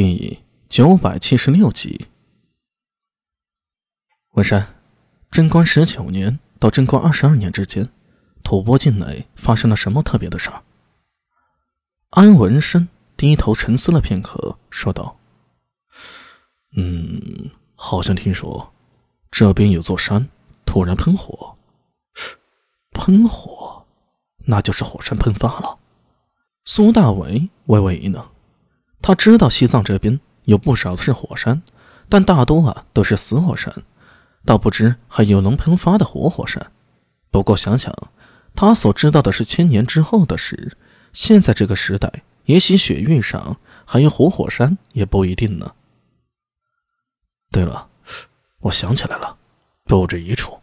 第九百七十六集。文山，贞观十九年到贞观二十二年之间，吐蕃境内发生了什么特别的事儿？安文生低头沉思了片刻，说道：“嗯，好像听说这边有座山突然喷火，喷火，那就是火山喷发了。”苏大伟微微一愣。他知道西藏这边有不少是火山，但大多啊都是死火山，倒不知还有能喷发的活火山。不过想想，他所知道的是千年之后的事，现在这个时代，也许雪域上还有活火山也不一定呢。对了，我想起来了，不止一处，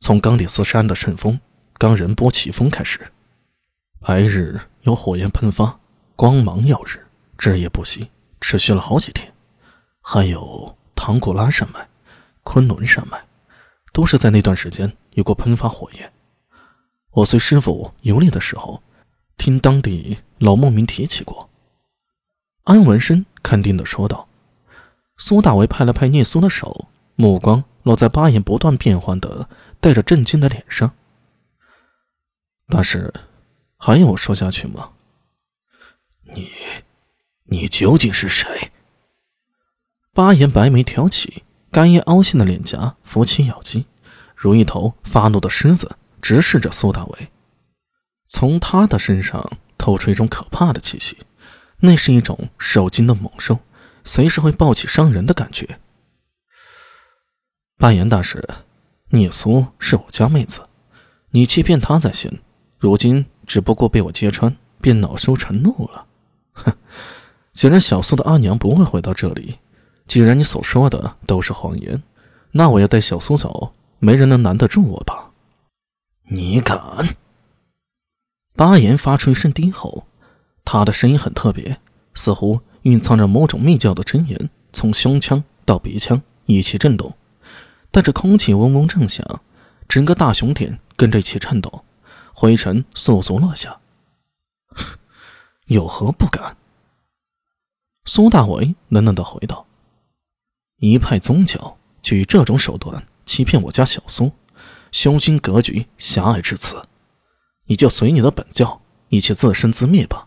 从冈底斯山的圣峰冈仁波齐峰开始，白日有火焰喷发，光芒耀日。日夜不息，持续了好几天。还有唐古拉山脉、昆仑山脉，都是在那段时间有过喷发火焰。我随师傅游历的时候，听当地老牧民提起过。安文生肯定的说道。苏大为拍了拍聂苏的手，目光落在八眼不断变换的、带着震惊的脸上。大师，还要我说下去吗？你。你究竟是谁？八眼白眉挑起，干叶凹陷的脸颊浮起咬肌，如一头发怒的狮子，直视着苏大伟。从他的身上透出一种可怕的气息，那是一种受惊的猛兽，随时会暴起伤人的感觉。八眼大师，聂苏是我家妹子，你欺骗她在先，如今只不过被我揭穿，便恼羞成怒了。哼！既然小苏的阿娘不会回到这里，既然你所说的都是谎言，那我要带小苏走，没人能拦得住我吧？你敢？巴颜发出一声低吼，他的声音很特别，似乎蕴藏着某种密教的真言，从胸腔到鼻腔一起震动，带着空气嗡嗡震响，整个大雄点跟着一起颤抖，灰尘簌簌落下。有何不敢？苏大为冷冷的回道：“一派宗教就以这种手段欺骗我家小苏，胸襟格局狭隘至此，你就随你的本教一起自生自灭吧，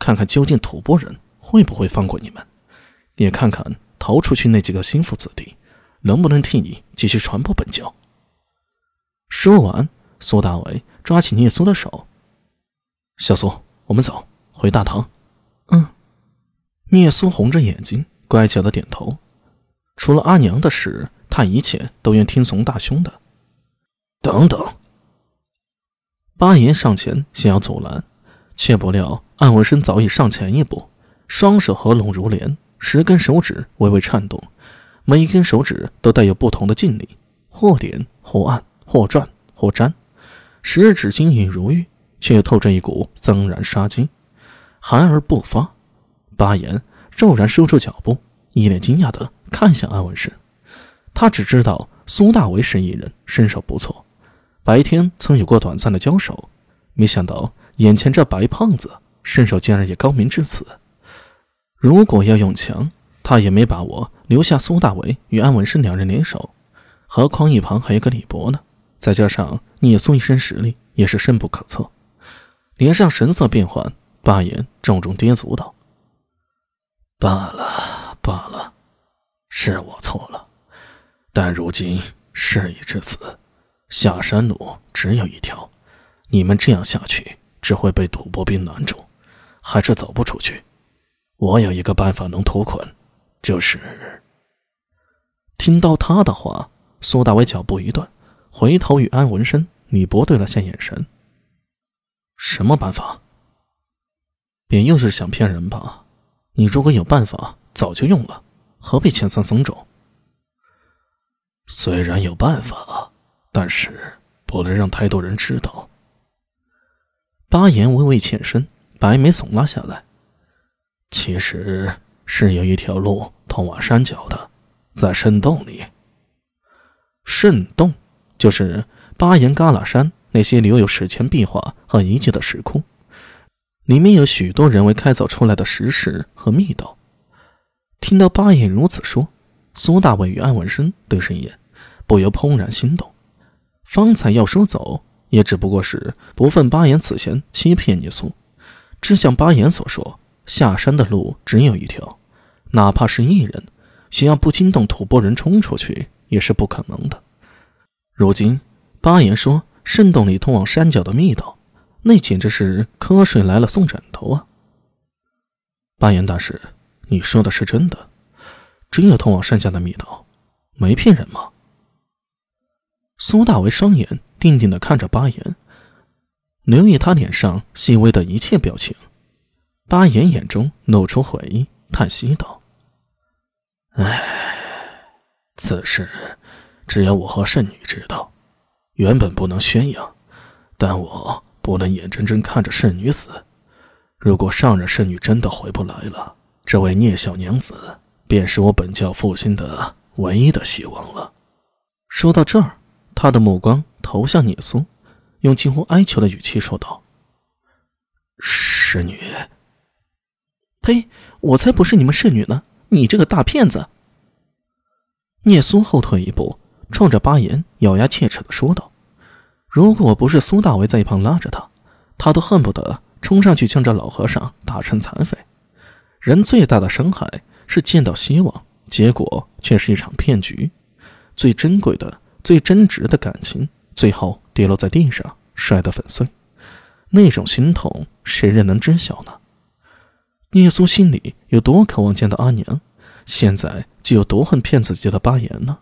看看究竟吐蕃人会不会放过你们，也看看逃出去那几个心腹子弟能不能替你继续传播本教。”说完，苏大为抓起聂苏的手：“小苏，我们走回大唐。”“嗯。”聂苏红着眼睛，乖巧的点头。除了阿娘的事，他一切都愿听从大兄的。等等，八爷上前想要阻拦，却不料安文生早已上前一步，双手合拢如莲，十根手指微微颤动，每一根手指都带有不同的劲力，或点或按或转或粘，十指晶莹如玉，却又透着一股森然杀机，寒而不发。八言骤然收住脚步，一脸惊讶地看向安文生。他只知道苏大为是一人，身手不错，白天曾有过短暂的交手，没想到眼前这白胖子身手竟然也高明至此。如果要用强，他也没把握留下苏大为与安文生两人联手，何况一旁还有个李博呢？再加上聂苏一身实力，也是深不可测。脸上神色变幻，八言重重跌足道。罢了罢了，是我错了，但如今事已至此，下山路只有一条，你们这样下去只会被吐蕃兵拦住，还是走不出去。我有一个办法能脱困，就是……听到他的话，苏大伟脚步一顿，回头与安文生、李博对了下眼神。什么办法？便又是想骗人吧？你如果有办法，早就用了，何必遣散僧众？虽然有办法，但是不能让太多人知道。巴颜微微欠身，白眉耸拉下来。其实是有一条路通往山脚的，在深洞里。深洞就是巴颜嘎拉山那些留有史前壁画和遗迹的石窟。里面有许多人为开凿出来的石室和密道，听到巴彦如此说，苏大伟与安文生对视一眼，不由怦然心动。方才要说走，也只不过是不忿巴彦此前欺骗你苏。只像巴彦所说，下山的路只有一条，哪怕是一人，想要不惊动吐蕃人冲出去，也是不可能的。如今巴彦说圣洞里通往山脚的密道，那简直是瞌睡来了送枕头啊！巴彦大师。你说的是真的？真有通往山下的密道，没骗人吗？苏大为双眼定定的看着巴言，留意他脸上细微的一切表情。巴言眼中露出悔意，叹息道：“唉，此事只有我和圣女知道，原本不能宣扬，但我不能眼睁睁看着圣女死。如果上任圣女真的回不来了。”这位聂小娘子，便是我本教复兴的唯一的希望了。说到这儿，他的目光投向聂苏，用近乎哀求的语气说道：“侍女。”“呸！我才不是你们侍女呢！你这个大骗子！”聂苏后退一步，冲着巴颜咬牙切齿的说道：“如果不是苏大为在一旁拉着他，他都恨不得冲上去将这老和尚打成残废。”人最大的伤害是见到希望，结果却是一场骗局。最珍贵的、最真挚的感情，最后跌落在地上，摔得粉碎。那种心痛，谁人能知晓呢？聂苏心里有多渴望见到阿娘，现在就有多恨骗自己的巴颜呢？